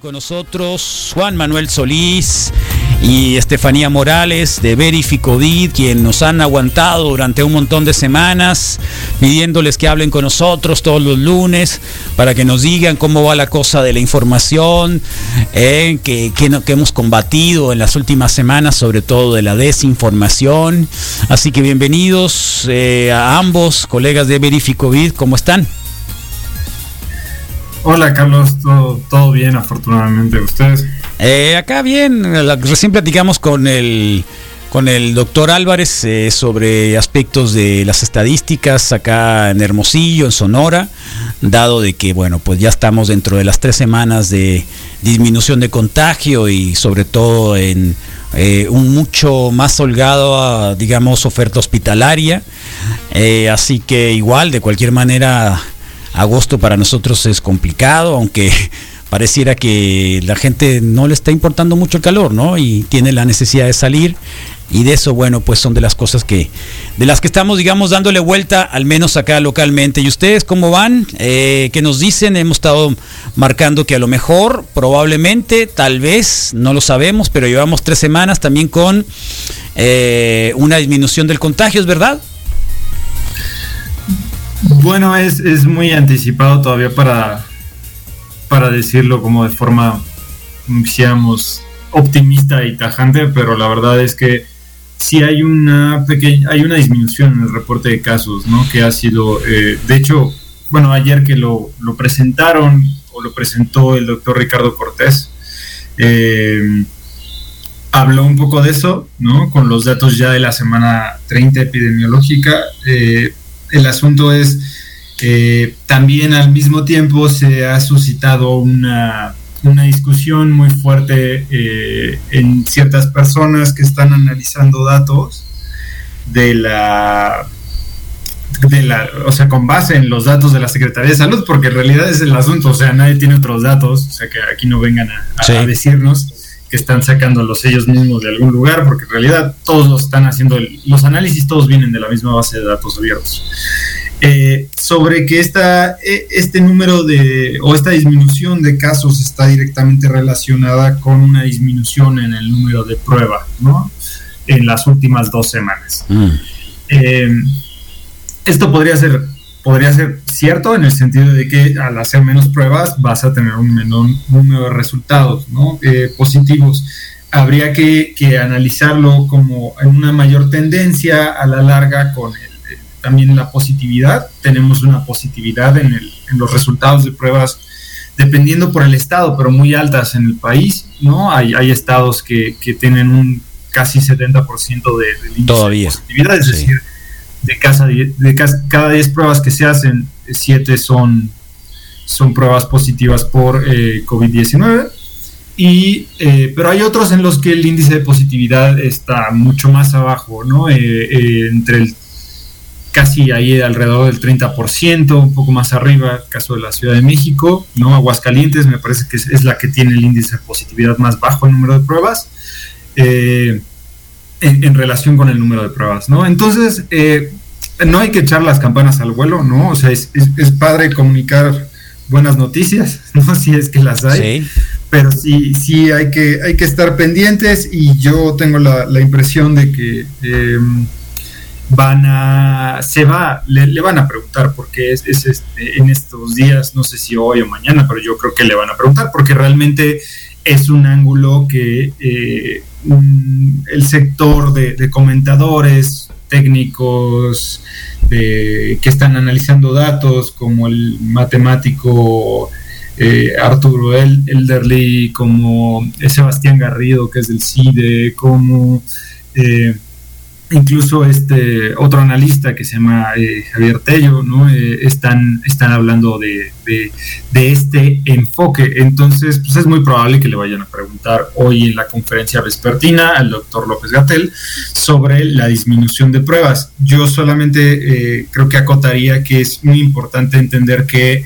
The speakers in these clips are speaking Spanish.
Con nosotros Juan Manuel Solís y Estefanía Morales de Verificovid, quien nos han aguantado durante un montón de semanas, pidiéndoles que hablen con nosotros todos los lunes para que nos digan cómo va la cosa de la información, eh, que, que, hemos combatido en las últimas semanas, sobre todo de la desinformación. Así que bienvenidos eh, a ambos, colegas de Verificovid, ¿cómo están? Hola Carlos, todo, bien afortunadamente. ¿Ustedes? Eh, acá bien, recién platicamos con el con el doctor Álvarez eh, sobre aspectos de las estadísticas acá en Hermosillo, en Sonora, dado de que, bueno, pues ya estamos dentro de las tres semanas de disminución de contagio y sobre todo en eh, un mucho más holgado, digamos, oferta hospitalaria. así que igual, de cualquier manera, agosto para nosotros es complicado, aunque pareciera que la gente no le está importando mucho el calor, ¿no? Y tiene la necesidad de salir. Y de eso, bueno, pues son de las cosas que, de las que estamos, digamos, dándole vuelta, al menos acá localmente. ¿Y ustedes cómo van? Eh, ¿Qué nos dicen? Hemos estado marcando que a lo mejor, probablemente, tal vez, no lo sabemos, pero llevamos tres semanas también con eh, una disminución del contagio, ¿es verdad? Bueno, es, es muy anticipado todavía para, para decirlo como de forma, digamos, optimista y tajante, pero la verdad es que sí hay una pequeña, hay una disminución en el reporte de casos, ¿no? Que ha sido, eh, de hecho, bueno, ayer que lo, lo, presentaron o lo presentó el doctor Ricardo Cortés, eh, habló un poco de eso, ¿no? Con los datos ya de la semana 30 epidemiológica. Eh, el asunto es que también al mismo tiempo se ha suscitado una, discusión muy fuerte eh, en ciertas personas que están analizando datos de la de la, o sea, con base en los datos de la Secretaría de Salud, porque en realidad es el asunto, o sea, nadie tiene otros datos, o sea, que aquí no vengan a, a decirnos que están sacando los ellos mismos de algún lugar, porque en realidad todos los están haciendo, los análisis todos vienen de la misma base de datos abiertos. Eh, sobre que esta, e, este número de, o esta disminución de casos está directamente relacionada con una disminución en el número de pruebas, ¿no? En las últimas dos semanas. Mm. Eh, esto podría ser podría ser cierto en el sentido de que al hacer menos pruebas vas a tener un menor número de resultados eh, positivos. Habría que, analizarlo como en una mayor tendencia a la larga con también la positividad. Tenemos una positividad en, los resultados de pruebas dependiendo por el estado, pero muy altas en el país, ¿no? Hay, hay estados que, tienen un casi 70% de, de, Todavía. positividad, es decir, de, casa, de cada 10 pruebas que se hacen, 7 son, son pruebas positivas por eh, COVID-19. Y, eh, pero hay otros en los que el índice de positividad está mucho más abajo, ¿no? Eh, entre el casi ahí alrededor del 30%, un poco más arriba, el caso de la Ciudad de México, ¿no? Aguascalientes me parece que es, la que tiene el índice de positividad más bajo en número de pruebas. Eh, en, relación con el número de pruebas, ¿no? Entonces, eh, no hay que echar las campanas al vuelo, ¿no? O sea, es, padre comunicar buenas noticias, ¿no? Si es que las hay. Pero sí, sí hay que, hay que estar pendientes y yo tengo la, impresión de que em, van a, se va, le, van a preguntar porque es, es este, en estos días, no sé si hoy o mañana, pero yo creo que le van a preguntar porque realmente es un ángulo que eh, el sector de, comentadores técnicos que están analizando datos como el matemático eh, Arturo Elderly, como Sebastián Garrido, que es del CIDE, como eh, incluso este otro analista que se llama eh, Javier Tello, ¿no? Eh, están, están hablando de, este enfoque. Entonces, pues es muy probable que le vayan a preguntar hoy en la conferencia vespertina al doctor López Gatel sobre la disminución de pruebas. Yo solamente eh, creo que acotaría que es muy importante entender que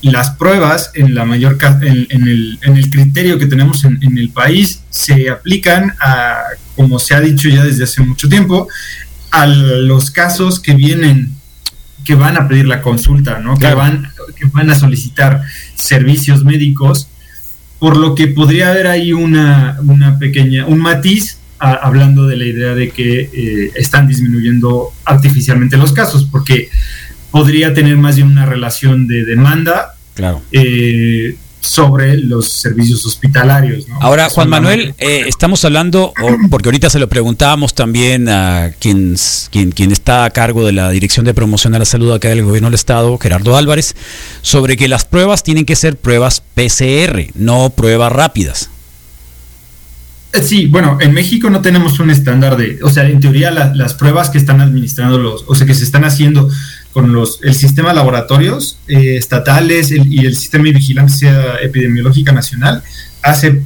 las pruebas en la mayor en, en, el, en el criterio que tenemos en, en, el país se aplican a, como se ha dicho ya desde hace mucho tiempo, a los casos que vienen, que van a pedir la consulta, ¿no? Que van, que van a solicitar servicios médicos por lo que podría haber ahí una, una pequeña, un matiz hablando de la idea de que eh, están disminuyendo artificialmente los casos, porque podría tener más bien una relación de demanda claro. Eh, sobre los servicios hospitalarios. Ahora, Juan Manuel, eh, estamos hablando, porque ahorita se lo preguntábamos también a quien, quien, quien está a cargo de la Dirección de Promoción a la Salud acá del Gobierno del Estado, Gerardo Álvarez, sobre que las pruebas tienen que ser pruebas PCR, no pruebas rápidas. Eh, sí, bueno, en México no tenemos un estándar de, o sea, en teoría las pruebas que están administrando los, o sea, que se están haciendo con los, el sistema de laboratorios eh, estatales y el sistema de vigilancia epidemiológica nacional hace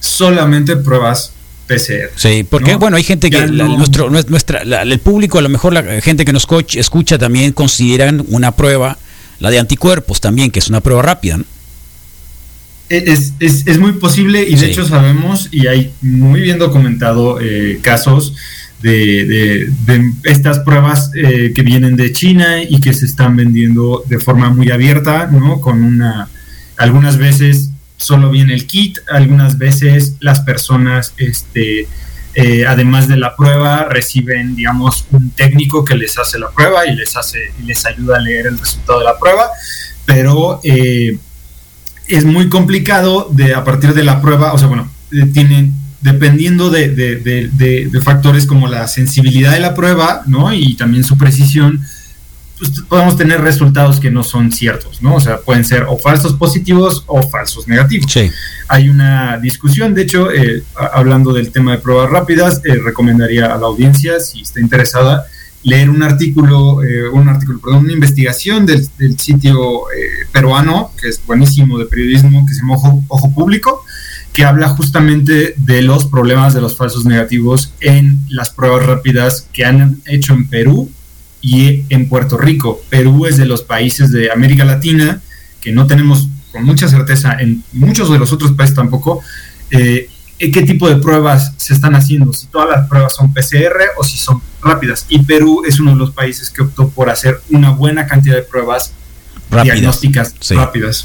solamente pruebas PCR. Sí, porque bueno, hay gente que nuestro, nuestra, el público, a lo mejor la gente que nos escucha también consideran una prueba, la de anticuerpos también, que es una prueba rápida, ¿no? Es, es, es, muy posible y de hecho sabemos y hay muy bien documentado eh, casos de, de, estas pruebas eh, que vienen de China y que se están vendiendo de forma muy abierta, ¿no? Con una, algunas veces solo viene el kit, algunas veces las personas, este, eh, además de la prueba, reciben, digamos, un técnico que les hace la prueba y les hace y les ayuda a leer el resultado de la prueba, pero eh, es muy complicado de a partir de la prueba, o sea, bueno, eh, tienen dependiendo de, de, factores como la sensibilidad de la prueba, ¿no? Y también su precisión, pues podemos tener resultados que no son ciertos, ¿no? O sea, pueden ser o falsos positivos o falsos negativos. Sí. Hay una discusión, de hecho, eh, hablando del tema de pruebas rápidas, eh, recomendaría a la audiencia, si está interesada, leer un artículo, eh, un artículo, perdón, una investigación del, sitio eh, peruano, que es buenísimo de periodismo, que se llama Ojo, Público, que habla justamente de los problemas de los falsos negativos en las pruebas rápidas que han hecho en Perú y en Puerto Rico. Perú es de los países de América Latina que no tenemos con mucha certeza, en muchos de los otros países tampoco, eh, qué tipo de pruebas se están haciendo, si todas las pruebas son PCR o si son rápidas. Y Perú es uno de los países que optó por hacer una buena cantidad de pruebas diagnósticas rápidas.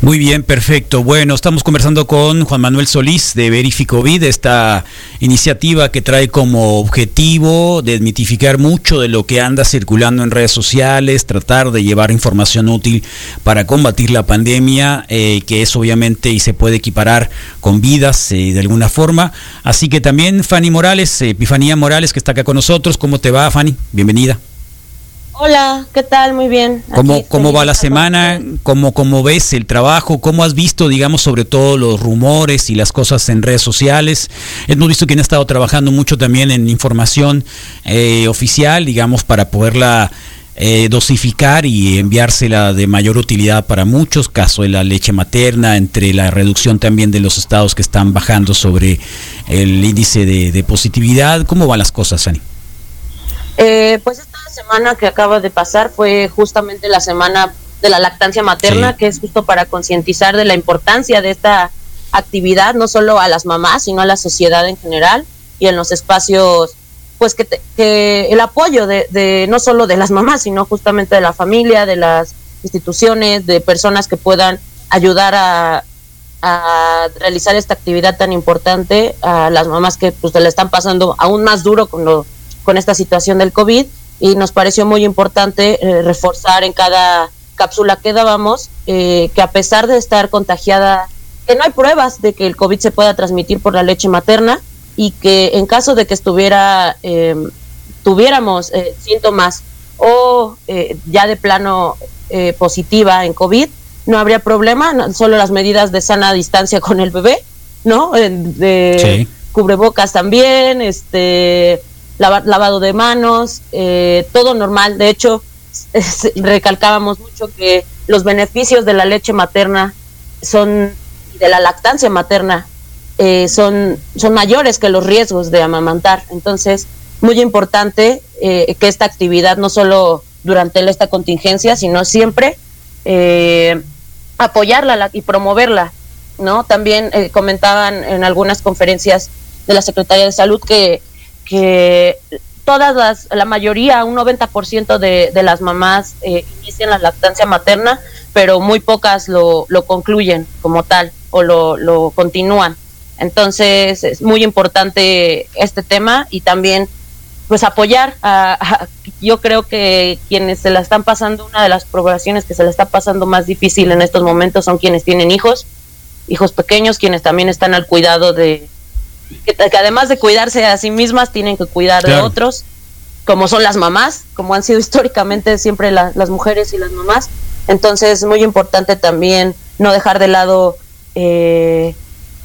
Muy bien, perfecto. Bueno, estamos conversando con Juan Manuel Solís de Verificovid, esta iniciativa que trae como objetivo desmitificar mucho de lo que anda circulando en redes sociales, tratar de llevar información útil para combatir la pandemia, eh, que es obviamente y se puede equiparar con vidas eh, de alguna forma. Así que también Fanny Morales, Epifanía Morales, que está acá con nosotros. ¿Cómo te va, Fanny? Bienvenida. Hola, ¿qué tal? Muy bien. ¿Cómo, cómo va la semana? ¿Cómo, ¿Cómo ves el trabajo? ¿Cómo has visto, digamos, sobre todo los rumores y las cosas en redes sociales? Hemos visto que han estado trabajando mucho también en información eh, oficial, digamos, para poderla eh, dosificar y enviársela de mayor utilidad para muchos, caso de la leche materna, entre la reducción también de los estados que están bajando sobre el índice de, positividad. ¿Cómo van las cosas, Ani? Eh, pues semana que acaba de pasar fue justamente la semana de la lactancia materna, que es justo para concientizar de la importancia de esta actividad, no solo a las mamás, sino a la sociedad en general y en los espacios, pues que, que el apoyo de, de, no solo de las mamás, sino justamente de la familia, de las instituciones, de personas que puedan ayudar a, a realizar esta actividad tan importante a las mamás que pues se le están pasando aún más duro con, lo, con esta situación del COVID y nos pareció muy importante eh, reforzar en cada cápsula que dábamos eh, que a pesar de estar contagiada, que no hay pruebas de que el COVID se pueda transmitir por la leche materna y que en caso de que estuviera, em, tuviéramos eh, síntomas o ya de plano positiva en COVID, no habría problema, solo las medidas de sana distancia con el bebé, ¿no? De cubrebocas también, este lavado de manos, eh, todo normal. De hecho, recalcábamos mucho que los beneficios de la leche materna son, de la lactancia materna, eh, son, son mayores que los riesgos de amamantar. Entonces, muy importante eh, que esta actividad, no solo durante esta contingencia, sino siempre apoyarla y promoverla. ¿no? También comentaban en algunas conferencias de la Secretaría de Salud que que todas las, la mayoría, un 90% de, de las mamás eh, inician la lactancia materna, pero muy pocas lo, lo concluyen como tal o lo, lo continúan. Entonces es muy importante este tema y también pues apoyar a, yo creo que quienes se la están pasando una de las poblaciones que se la está pasando más difícil en estos momentos son quienes tienen hijos hijos pequeños quienes también están al cuidado de que, además de cuidarse a sí mismas tienen que cuidar de otros como son las mamás como han sido históricamente siempre las mujeres y las mamás entonces es muy importante también no dejar de lado eh,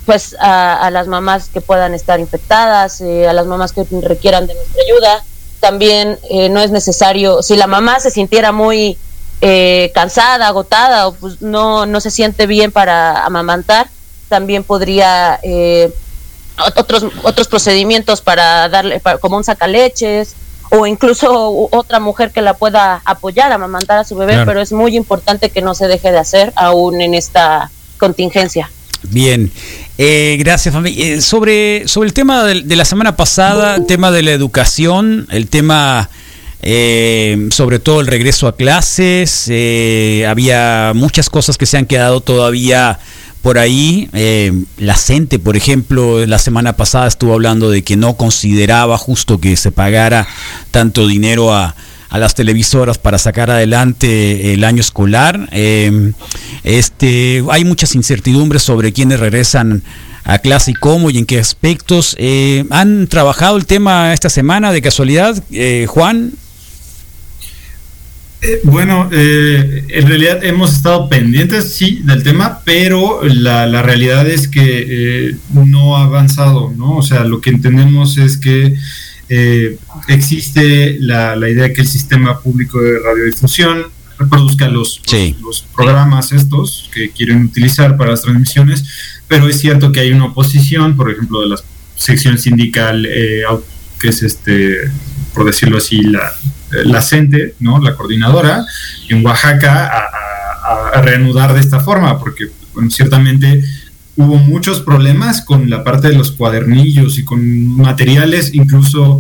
pues a, las mamás que puedan estar infectadas, eh, a las mamás que requieran de nuestra ayuda. También eh, no es necesario, si la mamá se sintiera muy eh, cansada, agotada o pues no, no se siente bien para amamantar, también podría otros, otros procedimientos para darle, como un sacaleches o incluso otra mujer que la pueda apoyar a amamantar a su bebé, pero es muy importante que no se deje de hacer aún en esta contingencia. Bien, eh, gracias familia. Eh, sobre, sobre el tema de, la semana pasada, el tema de la educación, el tema eh, sobre todo el regreso a clases, había muchas cosas que se han quedado todavía por ahí. la CENTE, por ejemplo, la semana pasada estuvo hablando de que no consideraba justo que se pagara tanto dinero a a las televisoras para sacar adelante el año escolar. Em, este, hay muchas incertidumbres sobre quiénes regresan a clase y cómo y en qué aspectos. Eh, ¿Han trabajado el tema esta semana de casualidad, eh, Juan? Eh, bueno, en realidad hemos estado pendientes, sí, del tema, pero la, la realidad es que no ha avanzado, ¿no? O sea, lo que entendemos es que eh, existe la, idea de que el sistema público de radiodifusión reproduzca los, los, programas estos que quieren utilizar para las transmisiones, pero es cierto que hay una oposición, por ejemplo, de la sección sindical, eh, que es este, por decirlo así, la, la CENTE, ¿no? la coordinadora, en Oaxaca, a, reanudar de esta forma, porque ciertamente hubo muchos problemas con la parte de los cuadernillos y con materiales, incluso,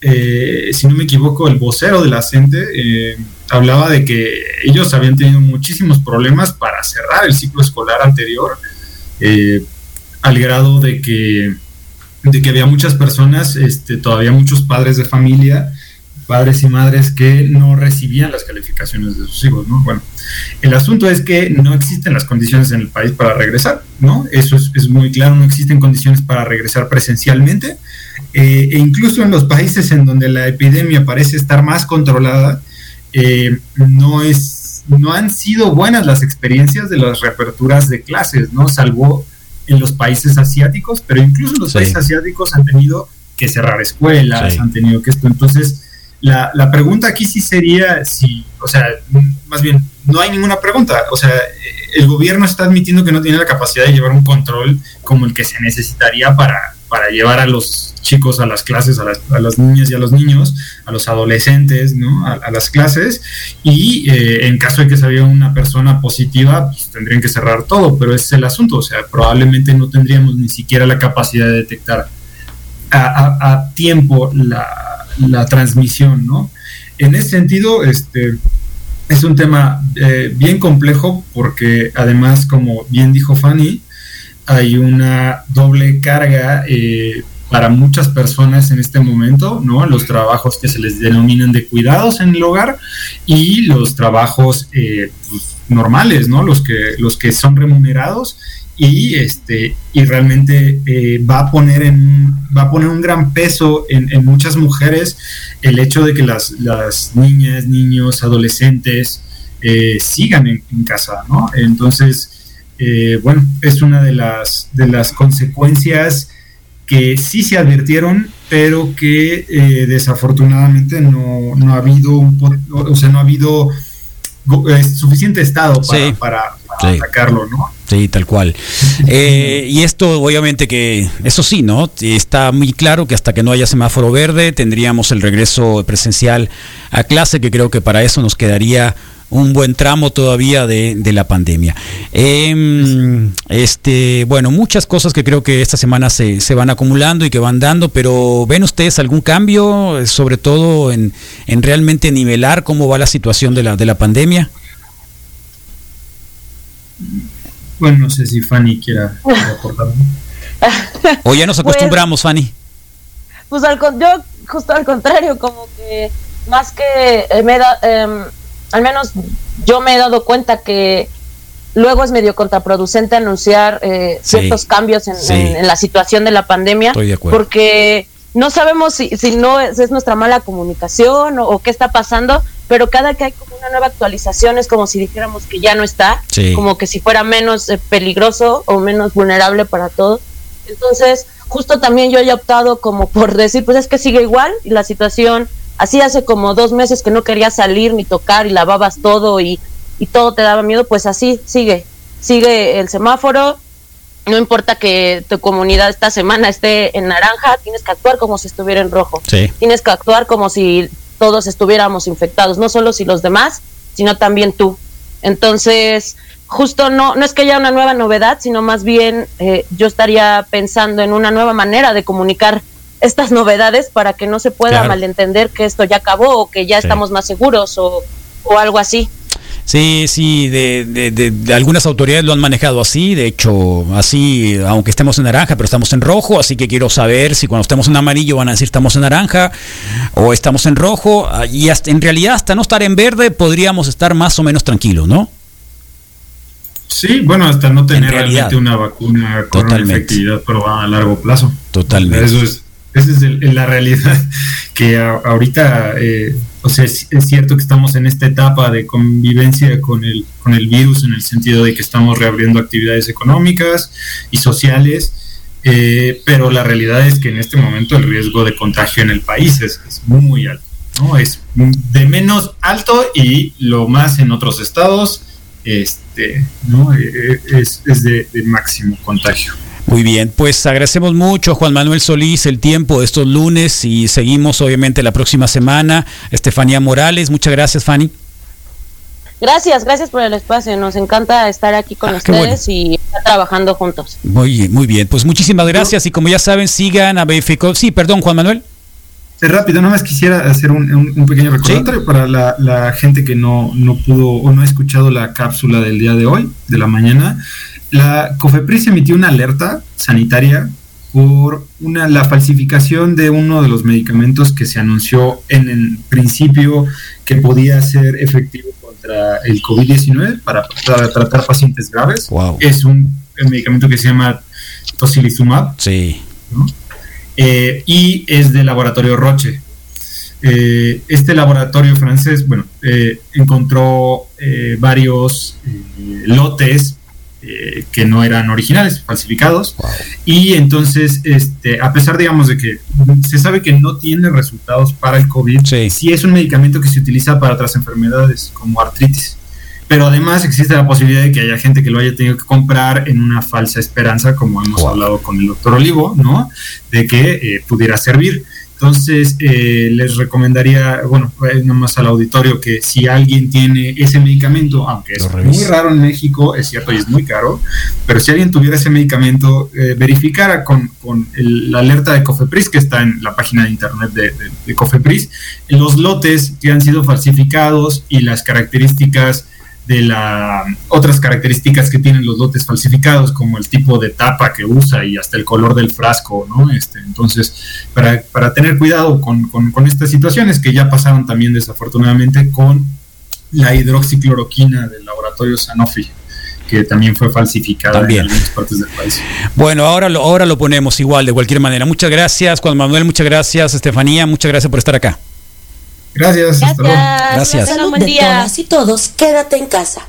eh, si no me equivoco, el vocero de la CENTE eh, hablaba de que ellos habían tenido muchísimos problemas para cerrar el ciclo escolar anterior, eh, al grado de que, de que había muchas personas, este, todavía muchos padres de familia, padres y madres que no recibían las calificaciones de sus hijos, ¿no? Bueno, el asunto es que no existen las condiciones en el país para regresar, ¿no? Eso es, muy claro, no existen condiciones para regresar presencialmente, eh, e incluso en los países en donde la epidemia parece estar más controlada, eh, no es, no han sido buenas las experiencias de las reaperturas de clases, ¿no? Salvo en los países asiáticos, pero incluso los países asiáticos han tenido que cerrar escuelas, han tenido que esto, entonces la, la, pregunta aquí sí sería si, o sea, más bien, no hay ninguna pregunta. O sea, el gobierno está admitiendo que no tiene la capacidad de llevar un control como el que se necesitaría para, para llevar a los chicos a las clases, a las, niñas y a los niños, a los adolescentes, ¿no? A, las clases. Y eh, en caso de que se una persona positiva, pues tendrían que cerrar todo, pero es el asunto. O sea, probablemente no tendríamos ni siquiera la capacidad de detectar a, tiempo la la transmisión, ¿no? En ese sentido, este, es un tema eh, bien complejo porque además, como bien dijo Fanny, hay una doble carga eh, para muchas personas en este momento, ¿no? Los trabajos que se les denominan de cuidados en el hogar y los trabajos eh, pues, normales, ¿no? Los que, los que son remunerados y este y realmente eh, va a poner en va a poner un gran peso en, muchas mujeres el hecho de que las, las niñas niños adolescentes eh, sigan en, casa no entonces eh, bueno es una de las de las consecuencias que sí se advirtieron pero que desafortunadamente no, no, ha habido un o sea no ha habido suficiente estado para, para, atacarlo no Sí, tal cual. Eh, y esto, obviamente que, eso sí, ¿no? Está muy claro que hasta que no haya semáforo verde tendríamos el regreso presencial a clase, que creo que para eso nos quedaría un buen tramo todavía de, de la pandemia. Em, este, bueno, muchas cosas que creo que esta semana se, se, van acumulando y que van dando, pero ¿ven ustedes algún cambio, sobre todo en, en realmente nivelar cómo va la situación de la, de la pandemia? Bueno, no sé si Fanny quiera, aportar. o ya nos acostumbramos, pues, Fanny. Pues al, yo justo al contrario, como que más que eh, me da, eh, al menos yo me he dado cuenta que luego es medio contraproducente anunciar eh, ciertos cambios en, sí. en, en, la situación de la pandemia, porque no sabemos si, si no es, es, nuestra mala comunicación o, o, qué está pasando, pero cada que hay como una nueva actualización es como si dijéramos que ya no está, sí. como que si fuera menos eh, peligroso o menos vulnerable para todos. Entonces, justo también yo he optado como por decir, pues es que sigue igual y la situación, así hace como dos meses que no quería salir ni tocar y lavabas todo y, y todo te daba miedo, pues así sigue, sigue el semáforo, no importa que tu comunidad esta semana esté en naranja, tienes que actuar como si estuviera en rojo, sí. tienes que actuar como si todos estuviéramos infectados, no solo si los demás, sino también tú. Entonces, justo no, no es que haya una nueva novedad, sino más bien eh, yo estaría pensando en una nueva manera de comunicar estas novedades para que no se pueda Claro. malentender que esto ya acabó o que ya Sí. estamos más seguros o, o algo así. Sí, sí, de, de, de- de algunas autoridades lo han manejado así, de hecho, así, aunque estemos en naranja, pero estamos en rojo, así que quiero saber si cuando estemos en amarillo van a decir estamos en naranja o estamos en rojo, ah, y hasta, en realidad hasta no estar en verde podríamos estar más o menos tranquilos, ¿no? Sí, bueno, hasta no tener realidad. realmente una vacuna con una efectividad probada a largo plazo. Totalmente. Eso es, esa es el- la realidad que ahorita, eh, o sea, es, es cierto que estamos en esta etapa de convivencia con el, con el virus en el sentido de que estamos reabriendo actividades económicas y sociales, eh, pero la realidad es que en este momento el riesgo de contagio en el país es, es muy alto, ¿no? Es de menos alto y lo más en otros estados, este, ¿no? Eh, Es, es de, de máximo contagio. Muy bien, pues agradecemos mucho a Juan Manuel Solís el tiempo de estos lunes y seguimos obviamente la próxima semana. Estefanía Morales, muchas gracias Fanny. Gracias, gracias por el espacio. Nos encanta estar aquí con Ah, ustedes y estar trabajando juntos. Muy, muy bien, pues muchísimas gracias y como ya saben, sigan a BFCO. Sí, perdón Juan Manuel. Sí, rápido, nada más quisiera hacer un, un- un pequeño recordatorio para la, la gente que no, no pudo o no ha escuchado la cápsula del día de hoy, de la mañana. La COFEPRIS emitió una alerta sanitaria por una, la falsificación de uno de los medicamentos que se anunció en el principio que podía ser efectivo contra el COVID-19 para, para tratar pacientes graves. Wow. Es un medicamento que se llama tocilizumab. Sí. ¿no? Eh, y es del laboratorio Roche. Eh, este laboratorio francés, bueno, eh, encontró eh, varios lotes eh, que no eran originales, falsificados, Wow. y entonces, este, a pesar, digamos, de que se sabe que no tiene resultados para el COVID, Sí. es un medicamento que se utiliza para otras enfermedades, como artritis. Pero además existe la posibilidad de que haya gente que lo haya tenido que comprar en una falsa esperanza, como hemos Wow. hablado con el doctor Olivo, ¿no? De que eh, pudiera servir. Entonces, eh, les recomendaría, bueno, nomás al auditorio, que si alguien tiene ese medicamento, aunque es muy raro en México, es cierto y es muy caro, pero si alguien tuviera ese medicamento, eh, verificara con, con el- la alerta de Cofepris, que está en la página de internet de, de- de Cofepris, los lotes que han sido falsificados y las características de la otras características que tienen los lotes falsificados, como el tipo de tapa que usa y hasta el color del frasco, ¿no? Este, entonces, para, para tener cuidado con, con, con estas situaciones que ya pasaron también desafortunadamente con la hidroxicloroquina del laboratorio Sanofi, que también fue falsificada También. en algunas partes del país. Bueno, ahora lo, ahora lo ponemos igual, de cualquier manera. Muchas gracias, Juan Manuel, muchas gracias, Estefanía, muchas gracias por estar acá. Gracias, hasta luego. Gracias. Salud buen de día. todas y todos, quédate en casa.